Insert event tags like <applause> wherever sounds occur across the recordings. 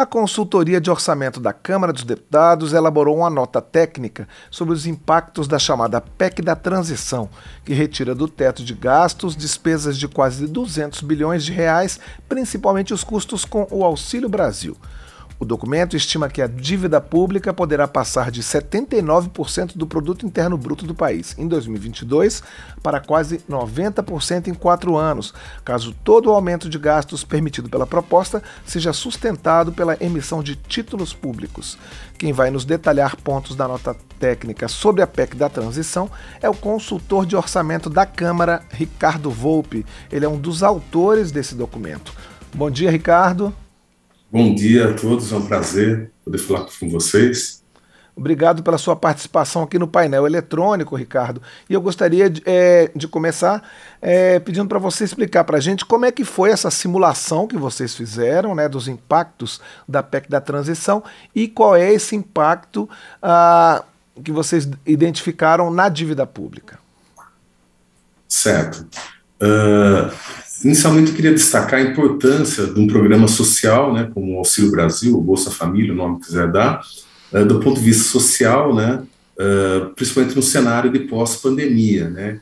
A consultoria de orçamento da Câmara dos Deputados elaborou uma nota técnica sobre os impactos da chamada PEC da transição, que retira do teto de gastos despesas de quase 200 bilhões de reais, principalmente os custos com o Auxílio Brasil. O documento estima que a dívida pública poderá passar de 79% do produto interno bruto do país em 2022 para quase 90% em quatro anos, caso todo o aumento de gastos permitido pela proposta seja sustentado pela emissão de títulos públicos. Quem vai nos detalhar pontos da nota técnica sobre a PEC da transição é o consultor de orçamento da Câmara, Ricardo Volpe. Ele é um dos autores desse documento. Bom dia, Ricardo. Bom dia a todos, é um prazer poder falar com vocês. Obrigado pela sua participação aqui no painel eletrônico, Ricardo. E eu gostaria de, é, de começar é, pedindo para você explicar para a gente como é que foi essa simulação que vocês fizeram, né, dos impactos da PEC da transição e qual é esse impacto ah, que vocês identificaram na dívida pública. Certo. Uh, Inicialmente, eu queria destacar a importância de um programa social, né, como o Auxílio Brasil, o Bolsa Família, o nome que quiser dar, uh, do ponto de vista social, né, uh, principalmente no cenário de pós-pandemia, né,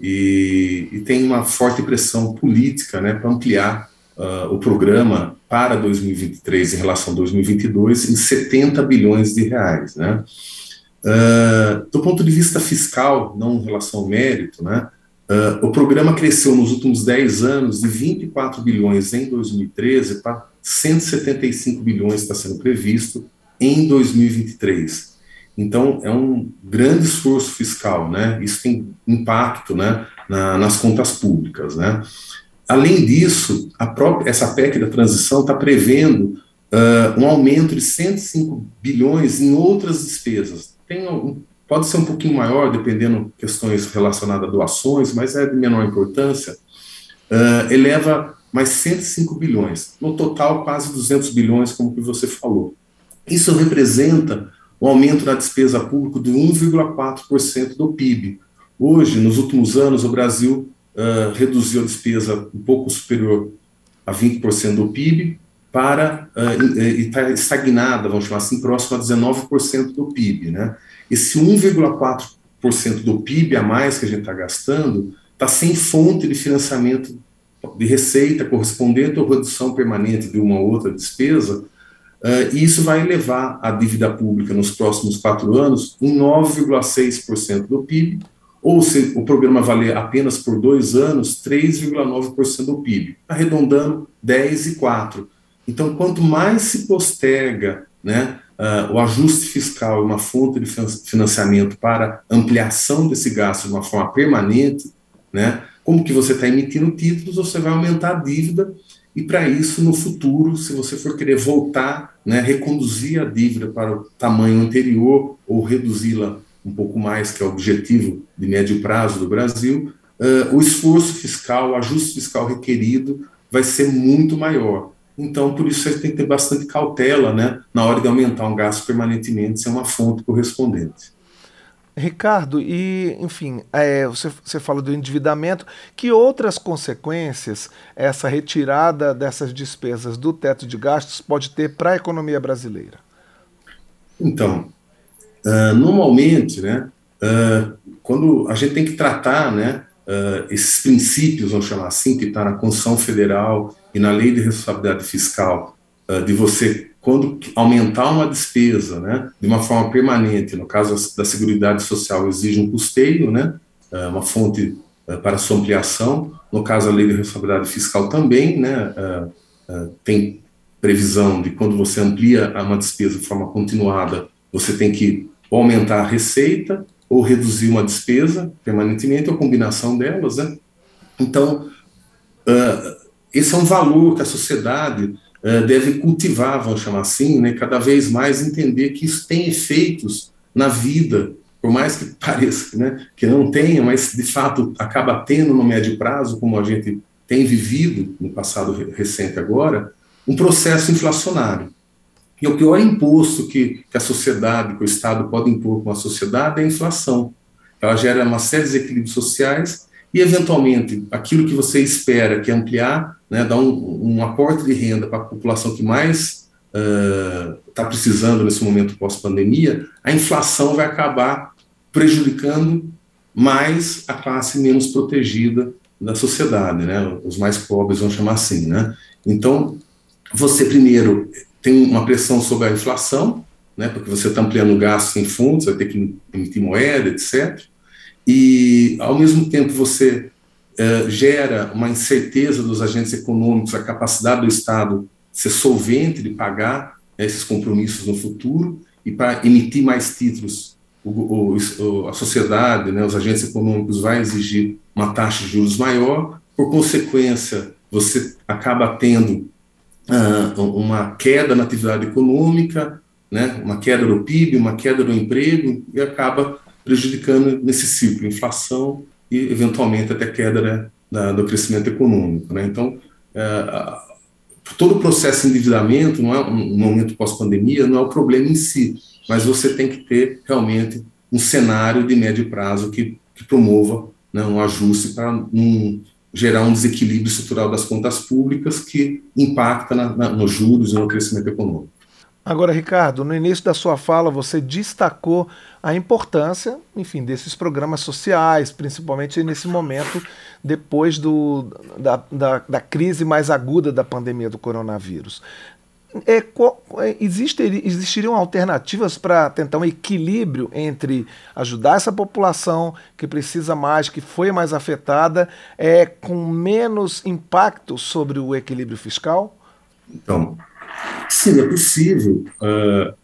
e, e, tem uma forte pressão política, né, para ampliar uh, o programa para 2023 em relação a 2022 em 70 bilhões de reais, né. do ponto de vista fiscal, não em relação ao mérito, né, Uh, o programa cresceu nos últimos 10 anos de 24 bilhões em 2013 para 175 bilhões está sendo previsto em 2023. Então, é um grande esforço fiscal, né? Isso tem impacto né, na, nas contas públicas, né? Além disso, própria, essa PEC da transição está prevendo uh, um aumento de 105 bilhões em outras despesas. Tem um pode ser um pouquinho maior, dependendo questões relacionadas a doações, mas é de menor importância, uh, eleva mais 105 bilhões, no total quase 200 bilhões, como que você falou. Isso representa um aumento da despesa pública de 1,4% do PIB. Hoje, nos últimos anos, o Brasil uh, reduziu a despesa um pouco superior a 20% do PIB para uh, e estagnada, vamos chamar assim, próximo a 19% do PIB, né? Esse 1,4% do PIB a mais que a gente está gastando está sem fonte de financiamento de receita correspondente ou redução permanente de uma ou outra despesa, uh, e isso vai elevar a dívida pública nos próximos quatro anos em 9,6% do PIB, ou se o programa valer apenas por dois anos, 3,9% do PIB, arredondando 10,4%. Então, quanto mais se posterga né, uh, o ajuste fiscal, uma fonte de financiamento para ampliação desse gasto de uma forma permanente, né, como que você está emitindo títulos, você vai aumentar a dívida e para isso, no futuro, se você for querer voltar, né, reconduzir a dívida para o tamanho anterior ou reduzi-la um pouco mais, que é o objetivo de médio prazo do Brasil, uh, o esforço fiscal, o ajuste fiscal requerido vai ser muito maior. Então, por isso, você tem que ter bastante cautela né, na hora de aumentar um gasto permanentemente sem uma fonte correspondente. Ricardo, e enfim, é, você, você fala do endividamento, que outras consequências essa retirada dessas despesas do teto de gastos pode ter para a economia brasileira? Então, uh, normalmente, né, uh, quando a gente tem que tratar né, uh, esses princípios, vamos chamar assim, que está na Constituição Federal e na Lei de Responsabilidade Fiscal, uh, de você, quando aumentar uma despesa né, de uma forma permanente, no caso da Seguridade Social exige um custeio, né, uh, uma fonte para sua ampliação, no caso a Lei de Responsabilidade Fiscal também, né, tem previsão de quando você amplia uma despesa de forma continuada, você tem que aumentar a receita ou reduzir uma despesa permanentemente, ou combinação delas, né? Então, esse é um valor que a sociedade uh, deve cultivar, vamos chamar assim, né? Cada vez mais entender que isso tem efeitos na vida, por mais que <laughs> pareça né, que não tenha, mas de fato acaba tendo no médio prazo, como a gente tem vivido no passado recente agora, um processo inflacionário. E o pior imposto que, que a sociedade, que o Estado pode impor com a sociedade é a inflação. Ela gera uma série de desequilíbrios sociais e, eventualmente, aquilo que você espera, que ampliar, né, dar um, um aporte de renda para a população que mais está uh, precisando nesse momento pós-pandemia, a inflação vai acabar prejudicando mais a classe menos protegida da sociedade, né? Os mais pobres, vamos chamar assim, né? Então, você primeiro tem uma pressão sobre a inflação, né? Porque você está ampliando gastos em fundos, vai ter que emitir moeda, etc. E, ao mesmo tempo, você uh, gera uma incerteza dos agentes econômicos, a capacidade do Estado ser solvente de pagar né, esses compromissos no futuro e para emitir mais títulos. O, o, a sociedade, né, os agentes econômicos vai exigir uma taxa de juros maior, por consequência, você acaba tendo uh, uma queda na atividade econômica, né, uma queda do PIB, uma queda do emprego, e acaba prejudicando nesse ciclo, inflação e, eventualmente, até queda né, da, do crescimento econômico. Né? Então, uh, todo o processo de endividamento, não é um momento pós-pandemia, não é o problema em si, mas você tem que ter realmente um cenário de médio prazo que, que promova né, um ajuste para um, gerar um desequilíbrio estrutural das contas públicas que impacta na, na, nos juros e no crescimento econômico. Agora, Ricardo, no início da sua fala você destacou a importância, enfim, desses programas sociais, principalmente nesse momento depois do, da, da, da crise mais aguda da pandemia do coronavírus é, é, existe, existiriam alternativas para tentar um equilíbrio entre ajudar essa população que precisa mais, que foi mais afetada, é, com menos impacto sobre o equilíbrio fiscal? Então, sim, é possível. Uh,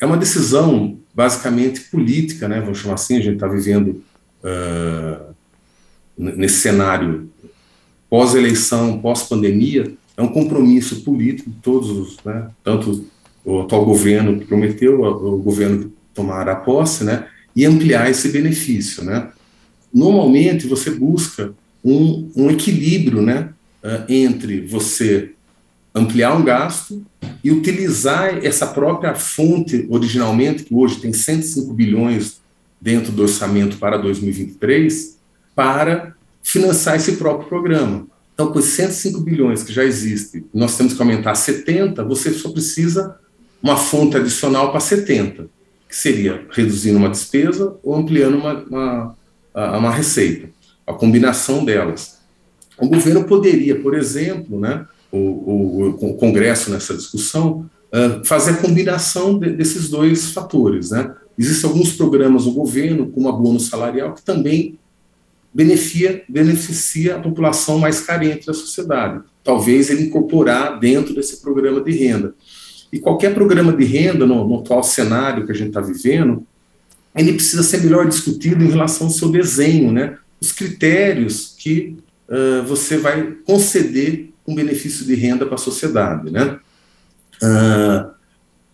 é uma decisão basicamente política, né? Vamos chamar assim. A gente está vivendo uh, nesse cenário pós-eleição, pós-pandemia é um compromisso político de todos os, né, tanto o atual governo que prometeu, o governo que tomará posse, né, e ampliar esse benefício, né. Normalmente você busca um, um equilíbrio, né, eh, entre você ampliar um gasto e utilizar essa própria fonte originalmente, que hoje tem 105 bilhões dentro do orçamento para 2023, para financiar esse próprio programa. Então, com os 105 bilhões que já existem, nós temos que aumentar 70, você só precisa uma fonte adicional para 70, que seria reduzindo uma despesa ou ampliando uma, uma, uma receita, a combinação delas. O governo poderia, por exemplo, né, o, o, o Congresso nessa discussão, uh, fazer a combinação de, desses dois fatores. Né? Existem alguns programas do governo, como a bônus salarial, que também beneficia, beneficia a população mais carente da sociedade. Talvez ele incorporar dentro desse programa de renda. E qualquer programa de renda, no, no atual cenário que a gente está vivendo, ele precisa ser melhor discutido em relação ao seu desenho, né? os critérios que uh, você vai conceder um benefício de renda para a sociedade. Né? Uh,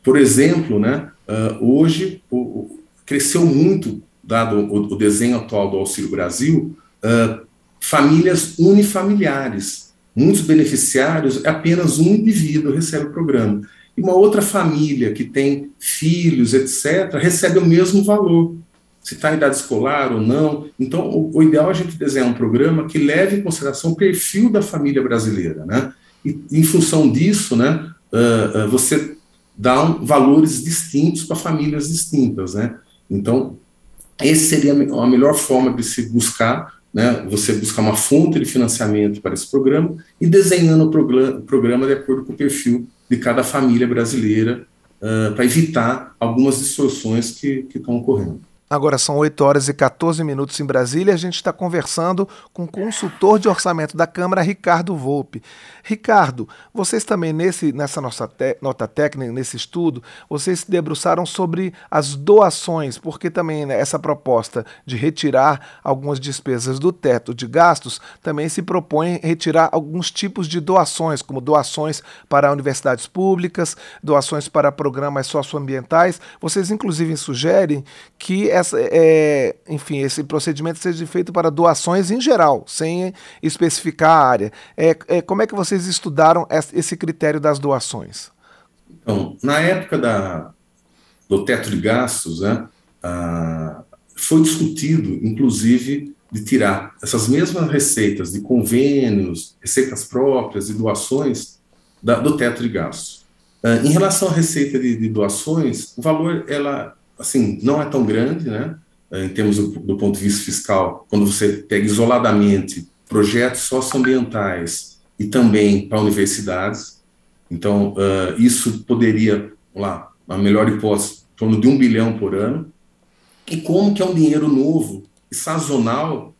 por exemplo, né, uh, hoje o, cresceu muito dado o, o desenho atual do Auxílio Brasil, uh, famílias unifamiliares. Muitos beneficiários, apenas um indivíduo recebe o programa. E uma outra família que tem filhos, etc., recebe o mesmo valor, se está em idade escolar ou não. Então, o, o, ideal é a gente desenhar um programa que leve em consideração o perfil da família brasileira. Né? E, em função disso, né, uh, uh, você dá um, valores distintos para famílias distintas. Né? Então, esse seria a melhor forma de se buscar, né, você buscar uma fonte de financiamento para esse programa e desenhando o programa de acordo com o perfil de cada família brasileira, uh, para evitar algumas distorções que estão ocorrendo. Agora são 8 horas e 14 minutos em Brasília. A gente está conversando com o consultor de orçamento da Câmara, Ricardo Volpe. Ricardo, vocês também, nesse, nessa nossa nota técnica, nesse estudo, vocês se debruçaram sobre as doações, porque também né, essa proposta de retirar algumas despesas do teto de gastos também se propõe retirar alguns tipos de doações, como doações para universidades públicas, doações para programas socioambientais. Vocês, inclusive, sugerem que essa, é, enfim, esse procedimento seja feito para doações em geral, sem especificar a área. É, é, como é que vocês estudaram esse critério das doações? Então, na época da, do teto de gastos, né, ah, foi discutido, inclusive, de tirar essas mesmas receitas de convênios, receitas próprias e doações da, do teto de gastos. Uh, em relação à receita de, de, doações, o valor, ela, assim, não é tão grande, né? Uh, em termos do, do, ponto de vista fiscal, quando você pega isoladamente projetos socioambientais e também para universidades. Então, uh, isso poderia, lá, a melhor hipótese, em torno de um bilhão por ano. E como que é um dinheiro novo e sazonal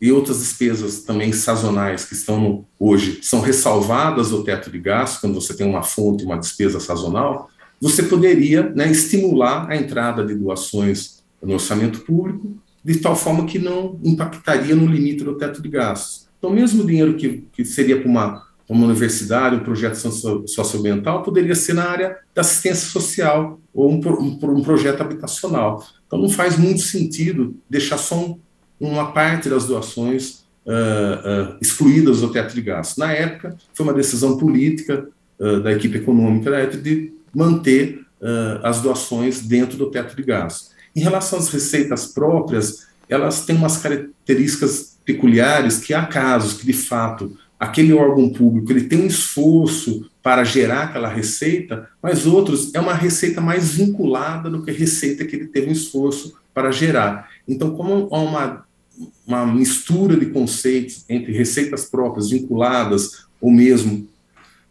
e outras despesas também sazonais que estão no, hoje são ressalvadas do teto de gastos, quando você tem uma fonte, uma despesa sazonal, você poderia né, estimular a entrada de doações no orçamento público, de tal forma que não impactaria no limite do teto de gastos. Então, mesmo o dinheiro que, que seria para uma, uma universidade, um projeto socioambiental, poderia ser na área da assistência social ou um, um, um projeto habitacional. Então, não faz muito sentido deixar só um, uma parte das doações uh, uh, excluídas do teto de gastos. Na época, foi uma decisão política uh, da equipe econômica da época de manter as doações dentro do teto de gastos. Em relação às receitas próprias, elas têm umas características peculiares que há casos que, de fato, aquele órgão público ele tem um esforço para gerar aquela receita, mas outros é uma receita mais vinculada do que a receita que ele teve um esforço para gerar. Então, como há uma uma mistura de conceitos entre receitas próprias vinculadas ou mesmo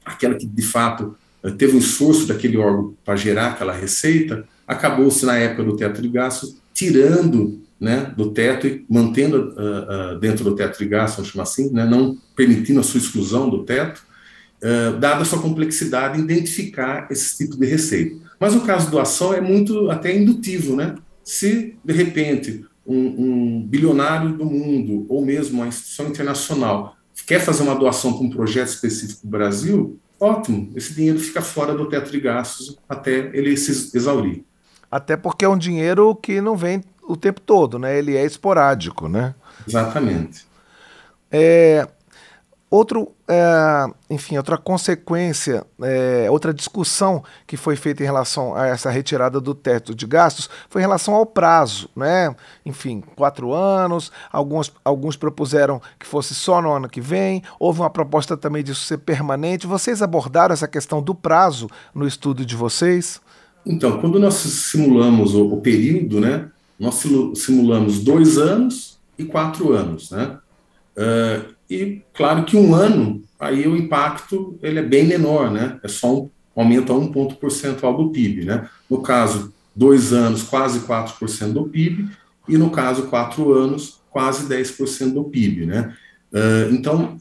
aquela que de fato teve um esforço daquele órgão para gerar aquela receita, acabou-se na época do teto de gastos tirando né, do teto e mantendo uh, uh, dentro do teto de gastos, vamos chamar assim, né, não permitindo a sua exclusão do teto, uh, dada a sua complexidade, identificar esse tipo de receita. Mas o caso do ação é muito até indutivo, né? Se de repente um, um bilionário do mundo, ou mesmo uma instituição internacional, quer fazer uma doação para um projeto específico do Brasil, ótimo, esse dinheiro fica fora do teto de gastos até ele se exaurir. Até porque é um dinheiro que não vem o tempo todo, né? Ele é esporádico, né? Exatamente. É, Outro, é, enfim, outra consequência, é, outra discussão que foi feita em relação a essa retirada do teto de gastos foi em relação ao prazo, né? Enfim, quatro anos, alguns, alguns propuseram que fosse só no ano que vem, houve uma proposta também disso ser permanente. Vocês abordaram essa questão do prazo no estudo de vocês? Então, quando nós simulamos o, o período, né? Nós simulamos dois anos e quatro anos, né? Uh, e claro que um ano, aí o impacto ele é bem menor, né? É só um aumento a um ponto percentual do PIB, né? No caso, dois anos, quase 4% do PIB, e no caso, quatro anos, quase 10% do PIB, né? Uh, então,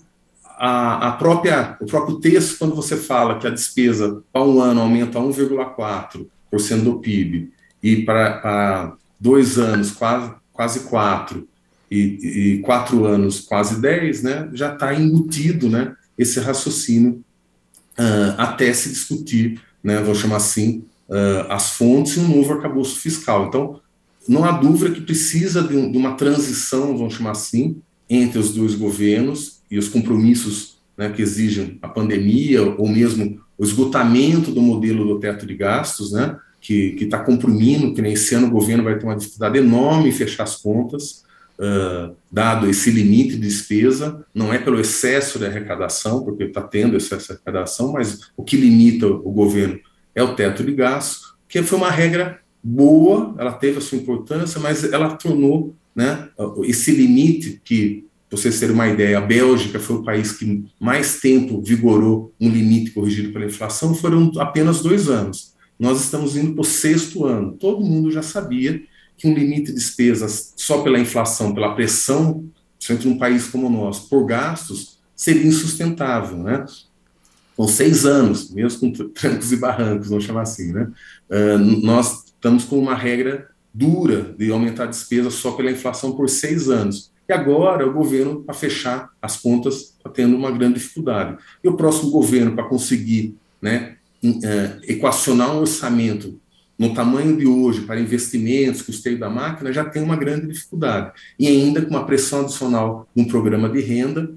a, a, própria, o próprio texto, quando você fala que a despesa para um ano aumenta a 1,4% do PIB e para dois anos, quase, quase 4%, e, e quatro anos, quase dez, né, já está embutido né, esse raciocínio uh, até se discutir, né, vou chamar assim, uh, as fontes e um novo arcabouço fiscal. Então, não há dúvida que precisa de, um, de, uma transição, vamos chamar assim, entre os dois governos e os compromissos né, que exigem a pandemia ou mesmo o esgotamento do modelo do teto de gastos, né, que está comprimindo, que nesse ano o governo vai ter uma dificuldade enorme em fechar as contas, uh, dado esse limite de despesa, não é pelo excesso de arrecadação, porque está tendo excesso de arrecadação, mas o que limita o governo é o teto de gastos, que foi uma regra boa, ela teve a sua importância, mas ela tornou né, esse limite que, para vocês terem uma ideia, a Bélgica foi o país que mais tempo vigorou um limite corrigido pela inflação, foram apenas dois anos. Nós estamos indo para o sexto ano. Todo mundo já sabia que um limite de despesas só pela inflação, pela pressão, principalmente num país como o nosso, por gastos, seria insustentável, né? Com seis anos, mesmo com trancos e barrancos, vamos chamar assim, né? Uh, nós estamos com uma regra dura de aumentar a despesa só pela inflação por seis anos. E agora o governo, para fechar as contas, está tendo uma grande dificuldade. E o próximo governo, para conseguir né, uh, equacionar um orçamento no tamanho de hoje, para investimentos, custeio da máquina, já tem uma grande dificuldade. E ainda com uma pressão adicional num programa de renda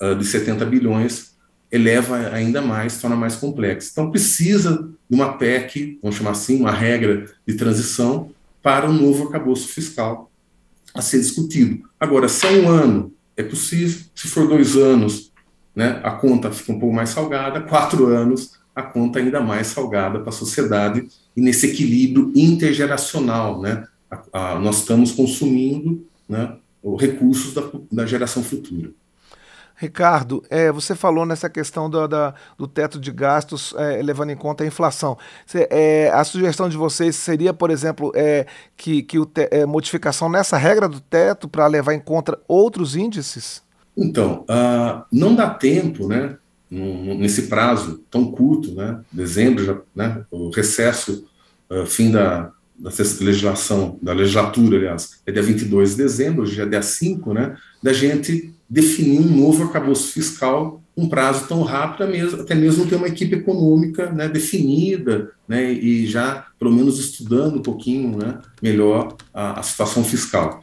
uh, de 70 bilhões, eleva ainda mais, torna mais complexo. Então, precisa de uma PEC, vamos chamar assim, uma regra de transição para um novo arcabouço fiscal a ser discutido. Agora, se é um ano, é possível, se for dois anos, né, a conta fica um pouco mais salgada, quatro anos, a conta ainda mais salgada para a sociedade e nesse equilíbrio intergeracional, né? A, a, nós estamos consumindo né, recursos da, da geração futura. Ricardo, é, você falou nessa questão do, da, do teto de gastos, é, levando em conta a inflação. Cê, é, a sugestão de vocês seria, por exemplo, é, que, que o te, é, modificação nessa regra do teto para levar em conta outros índices? Então, uh, não dá tempo, né, nesse prazo tão curto, né, dezembro, já, né, o recesso, uh, fim da, da legislação, da legislatura, aliás, é dia 22 de dezembro, hoje é dia 5, né, da gente definir um novo arcabouço fiscal um prazo tão rápido, até mesmo ter uma equipe econômica né, definida né, e já, pelo menos, estudando um pouquinho né, melhor a, a situação fiscal.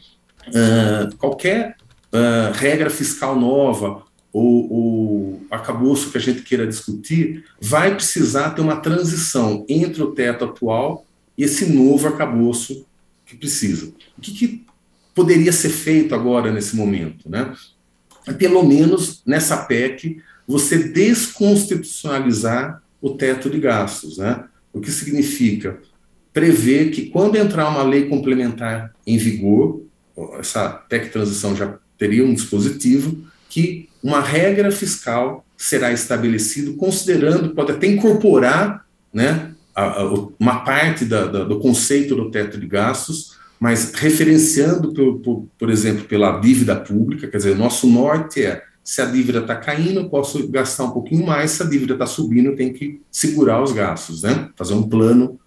Uh, qualquer uh, regra fiscal nova ou, ou arcabouço que a gente queira discutir vai precisar ter uma transição entre o teto atual e esse novo arcabouço que precisa. O que, que poderia ser feito agora nesse momento? Né? pelo menos nessa PEC, você desconstitucionalizar o teto de gastos, né? O que significa prever que quando entrar uma lei complementar em vigor, essa PEC transição já teria um dispositivo que uma regra fiscal será estabelecido considerando, pode até incorporar, né, a, a, uma parte da, da, do conceito do teto de gastos, mas referenciando, por, por, por exemplo, pela dívida pública, quer dizer, o nosso norte é se a dívida está caindo, eu posso gastar um pouquinho mais, se a dívida está subindo, eu tenho que segurar os gastos, né? fazer um plano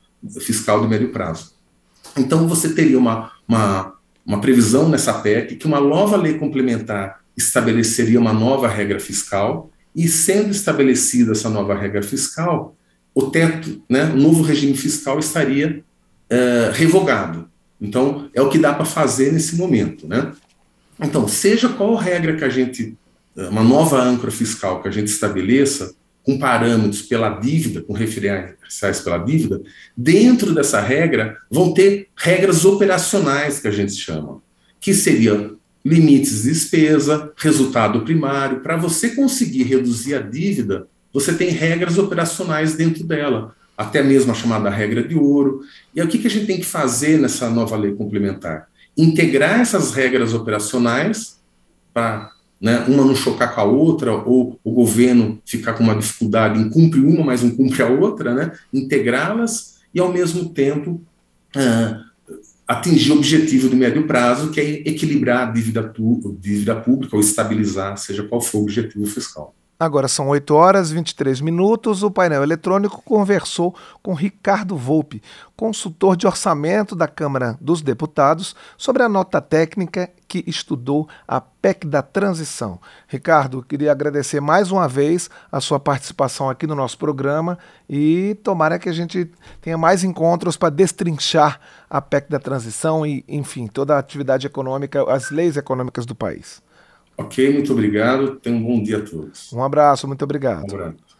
fiscal de médio prazo. Então, você teria uma, uma, uma previsão nessa PEC que uma nova lei complementar estabeleceria uma nova regra fiscal, e sendo estabelecida essa nova regra fiscal, o teto, né, o novo regime fiscal estaria uh, revogado. Então, é o que dá para fazer nesse momento, né? Então, seja qual regra que a gente, uma nova âncora fiscal que a gente estabeleça, com parâmetros pela dívida, com referenciais pela dívida, dentro dessa regra vão ter regras operacionais que a gente chama, que seriam limites de despesa, resultado primário. Para você conseguir reduzir a dívida, você tem regras operacionais dentro dela até mesmo a chamada regra de ouro. E o que, a gente tem que fazer nessa nova lei complementar? Integrar essas regras operacionais para né, uma não chocar com a outra, ou o governo ficar com uma dificuldade em cumprir uma, mas não cumpre a outra, né, integrá-las e, ao mesmo tempo, uh, atingir o objetivo do médio prazo, que é equilibrar a dívida, dívida pública ou estabilizar, seja qual for o objetivo fiscal. Agora são 8 horas e 23 minutos. O painel eletrônico conversou com Ricardo Volpe, consultor de orçamento da Câmara dos Deputados, sobre a nota técnica que estudou a PEC da transição. Ricardo, queria agradecer mais uma vez a sua participação aqui no nosso programa e tomara que a gente tenha mais encontros para destrinchar a PEC da transição e, enfim, toda a atividade econômica, as leis econômicas do país. Ok, muito obrigado. Tenham um bom dia a todos. Um abraço, muito obrigado. Um abraço.